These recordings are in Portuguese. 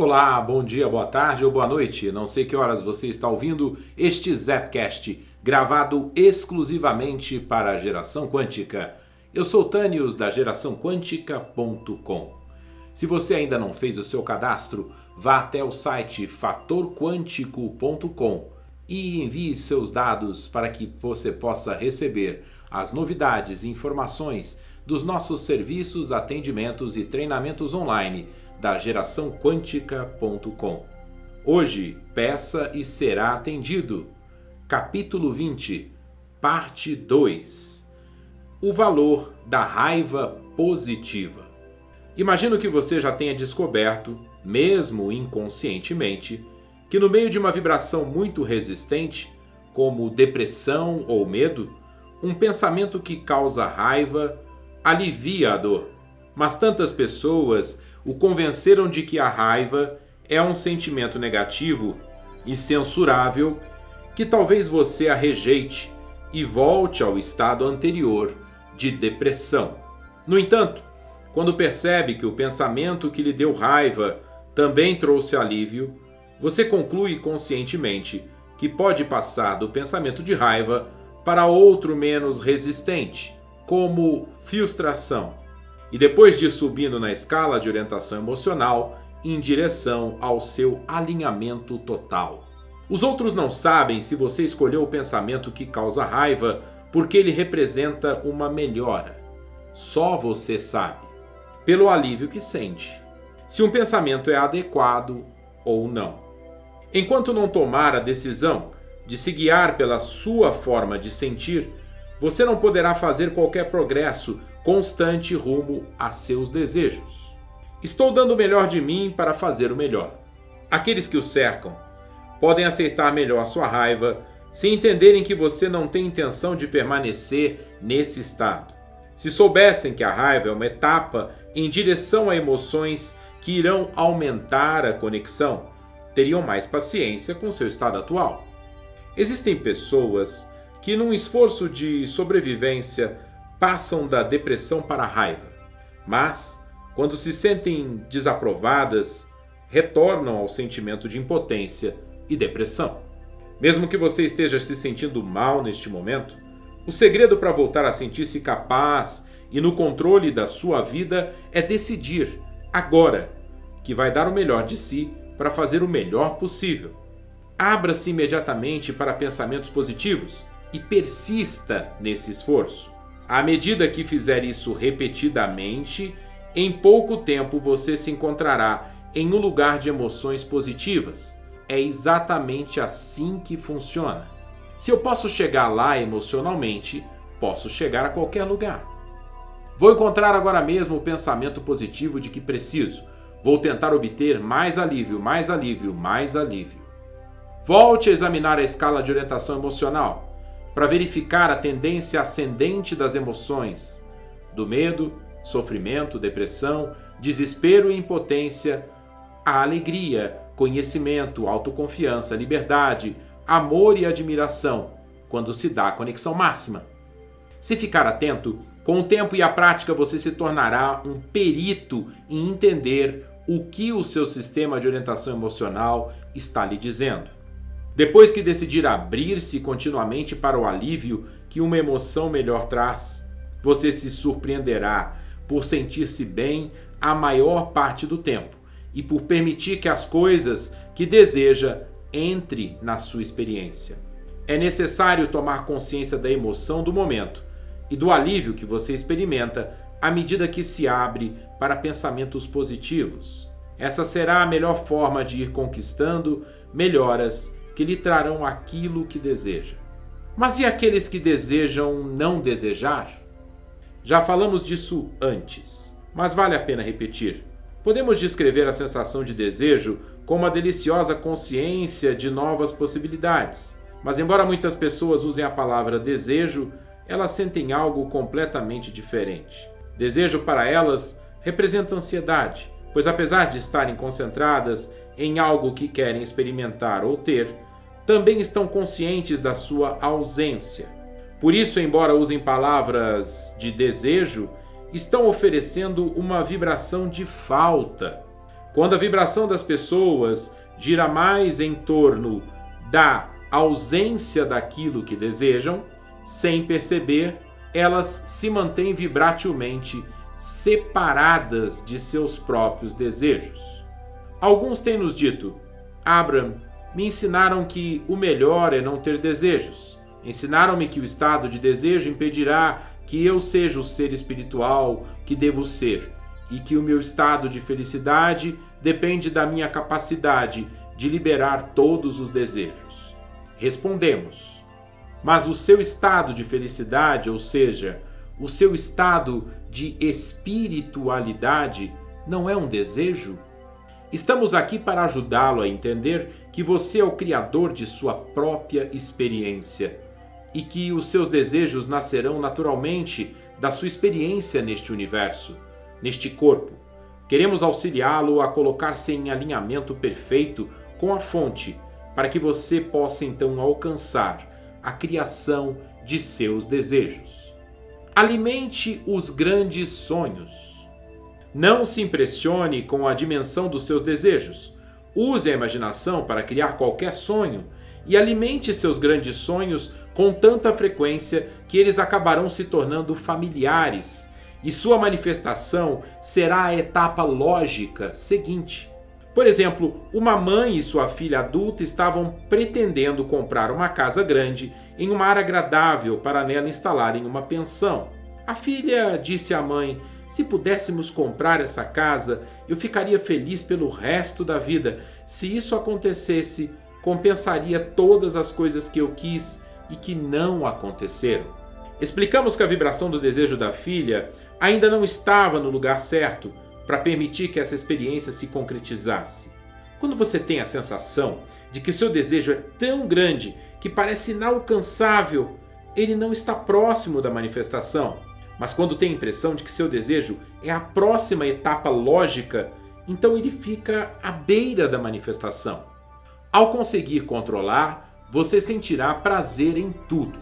Olá, bom dia, boa tarde ou boa noite. Não sei que horas você está ouvindo este Zapcast, gravado exclusivamente para a Geração Quântica. Eu sou Tânios da geraçãoquântica.com. Se você ainda não fez o seu cadastro, vá até o site fatorquântico.com e envie seus dados para que você possa receber as novidades e informações dos nossos serviços, atendimentos e treinamentos online da geraçãoquântica.com. Hoje, peça e será atendido. Capítulo 20, parte 2. O valor da raiva positiva. Imagino que você já tenha descoberto, mesmo inconscientemente, que no meio de uma vibração muito resistente, como depressão ou medo, um pensamento que causa raiva alivia a dor. Mas tantas pessoas o convenceram de que a raiva é um sentimento negativo e censurável que talvez você a rejeite e volte ao estado anterior de depressão. No entanto, quando percebe que o pensamento que lhe deu raiva também trouxe alívio, você conclui conscientemente que pode passar do pensamento de raiva para outro menos resistente, como frustração e depois de subindo na escala de orientação emocional em direção ao seu alinhamento total. Os outros não sabem se você escolheu o pensamento que causa raiva porque ele representa uma melhora. Só você sabe, pelo alívio que sente, se um pensamento é adequado ou não. Enquanto não tomar a decisão de se guiar pela sua forma de sentir, você não poderá fazer qualquer progresso constante rumo a seus desejos. Estou dando o melhor de mim para fazer o melhor. Aqueles que o cercam podem aceitar melhor sua raiva se entenderem que você não tem intenção de permanecer nesse estado. Se soubessem que a raiva é uma etapa em direção a emoções que irão aumentar a conexão, teriam mais paciência com seu estado atual. Existem pessoas que, num esforço de sobrevivência, passam da depressão para a raiva, mas, quando se sentem desaprovadas, retornam ao sentimento de impotência e depressão. Mesmo que você esteja se sentindo mal neste momento, o segredo para voltar a sentir-se capaz e no controle da sua vida é decidir, agora, que vai dar o melhor de si para fazer o melhor possível. Abra-se imediatamente para pensamentos positivos e persista nesse esforço. À medida que fizer isso repetidamente, em pouco tempo você se encontrará em um lugar de emoções positivas. É exatamente assim que funciona. Se eu posso chegar lá emocionalmente, posso chegar a qualquer lugar. Vou encontrar agora mesmo o pensamento positivo de que preciso. Vou tentar obter mais alívio, mais alívio, mais alívio. Volte a examinar a escala de orientação emocional para verificar a tendência ascendente das emoções, do medo, sofrimento, depressão, desespero e impotência, a alegria, conhecimento, autoconfiança, liberdade, amor e admiração, quando se dá a conexão máxima. Se ficar atento, com o tempo e a prática você se tornará um perito em entender o que o seu sistema de orientação emocional está lhe dizendo. Depois que decidir abrir-se continuamente para o alívio que uma emoção melhor traz, você se surpreenderá por sentir-se bem a maior parte do tempo e por permitir que as coisas que deseja entre na sua experiência. É necessário tomar consciência da emoção do momento e do alívio que você experimenta à medida que se abre para pensamentos positivos. Essa será a melhor forma de ir conquistando melhoras que lhe trarão aquilo que deseja. Mas e aqueles que desejam não desejar? Já falamos disso antes, mas vale a pena repetir. Podemos descrever a sensação de desejo como a deliciosa consciência de novas possibilidades. Mas, embora muitas pessoas usem a palavra desejo, elas sentem algo completamente diferente. Desejo para elas representa ansiedade, pois, apesar de estarem concentradas em algo que querem experimentar ou ter, também estão conscientes da sua ausência. Por isso, embora usem palavras de desejo, estão oferecendo uma vibração de falta. Quando a vibração das pessoas gira mais em torno da ausência daquilo que desejam, sem perceber, elas se mantêm vibratilmente separadas de seus próprios desejos. Alguns têm nos dito: Abraham, me ensinaram que o melhor é não ter desejos. Ensinaram-me que o estado de desejo impedirá que eu seja o ser espiritual que devo ser e que o meu estado de felicidade depende da minha capacidade de liberar todos os desejos. Respondemos: Mas o seu estado de felicidade, ou seja, o seu estado de espiritualidade, não é um desejo? Estamos aqui para ajudá-lo a entender que você é o criador de sua própria experiência e que os seus desejos nascerão naturalmente da sua experiência neste universo, neste corpo. Queremos auxiliá-lo a colocar-se em alinhamento perfeito com a fonte, para que você possa então alcançar a criação de seus desejos. Alimente os grandes sonhos. Não se impressione com a dimensão dos seus desejos. Use a imaginação para criar qualquer sonho e alimente seus grandes sonhos com tanta frequência que eles acabarão se tornando familiares, e sua manifestação será a etapa lógica seguinte. Por exemplo, uma mãe e sua filha adulta estavam pretendendo comprar uma casa grande em uma área agradável para nela instalarem uma pensão. A filha disse à mãe: se pudéssemos comprar essa casa, eu ficaria feliz pelo resto da vida. Se isso acontecesse, compensaria todas as coisas que eu quis e que não aconteceram. Explicamos que a vibração do desejo da filha ainda não estava no lugar certo para permitir que essa experiência se concretizasse. Quando você tem a sensação de que seu desejo é tão grande que parece inalcançável, ele não está próximo da manifestação. Mas quando tem a impressão de que seu desejo é a próxima etapa lógica, então ele fica à beira da manifestação. Ao conseguir controlar, você sentirá prazer em tudo.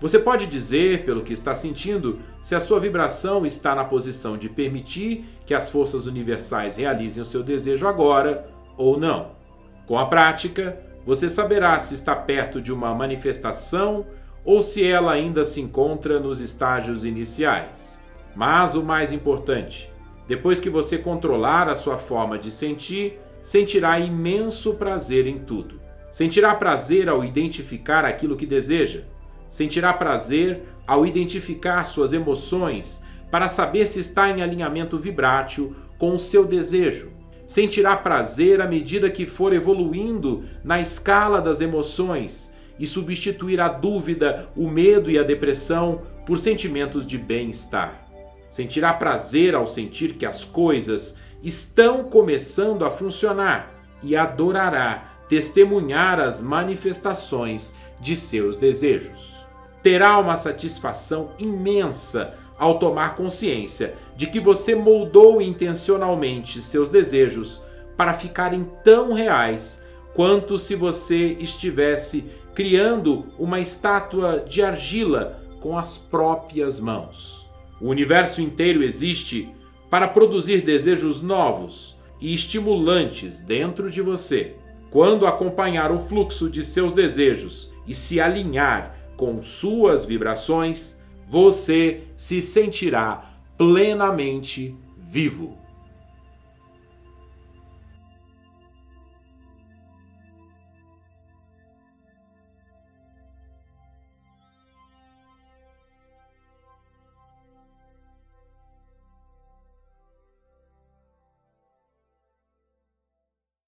Você pode dizer, pelo que está sentindo, se a sua vibração está na posição de permitir que as forças universais realizem o seu desejo agora ou não. Com a prática, você saberá se está perto de uma manifestação ou se ela ainda se encontra nos estágios iniciais. Mas o mais importante, depois que você controlar a sua forma de sentir, sentirá imenso prazer em tudo. Sentirá prazer ao identificar aquilo que deseja. Sentirá prazer ao identificar suas emoções para saber se está em alinhamento vibrátil com o seu desejo. Sentirá prazer à medida que for evoluindo na escala das emoções e substituir a dúvida, o medo e a depressão por sentimentos de bem-estar. Sentirá prazer ao sentir que as coisas estão começando a funcionar e adorará testemunhar as manifestações de seus desejos. Terá uma satisfação imensa ao tomar consciência de que você moldou intencionalmente seus desejos para ficarem tão reais quanto se você estivesse criando uma estátua de argila com as próprias mãos. O universo inteiro existe para produzir desejos novos e estimulantes dentro de você. Quando acompanhar o fluxo de seus desejos e se alinhar com suas vibrações, você se sentirá plenamente vivo.